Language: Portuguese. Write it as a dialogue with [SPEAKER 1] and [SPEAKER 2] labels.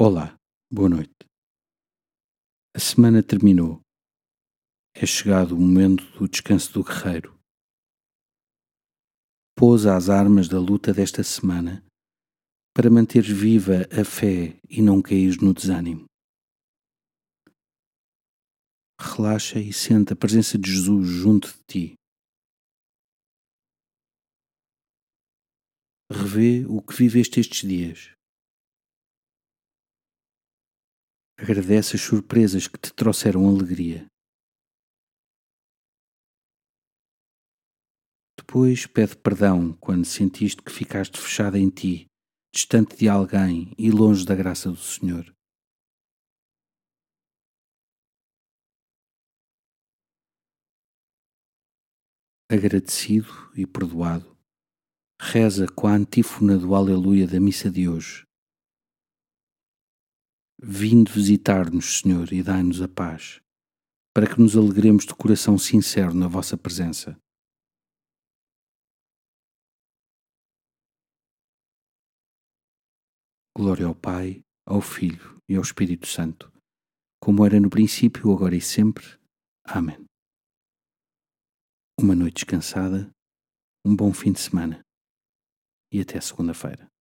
[SPEAKER 1] Olá, boa noite. A semana terminou. É chegado o momento do descanso do guerreiro. Pousa as armas da luta desta semana para manteres viva a fé e não cair no desânimo. Relaxa e sente a presença de Jesus junto de ti. Revê o que viveste estes dias Agradece as surpresas que te trouxeram alegria. Depois pede perdão quando sentiste que ficaste fechada em ti, distante de alguém e longe da graça do Senhor. Agradecido e perdoado, reza com a antífona do Aleluia da missa de hoje. Vinde visitar-nos, Senhor, e dai-nos a paz, para que nos alegremos de coração sincero na vossa presença. Glória ao Pai, ao Filho e ao Espírito Santo, como era no princípio, agora e sempre. Amém. Uma noite descansada, um bom fim de semana e até segunda-feira.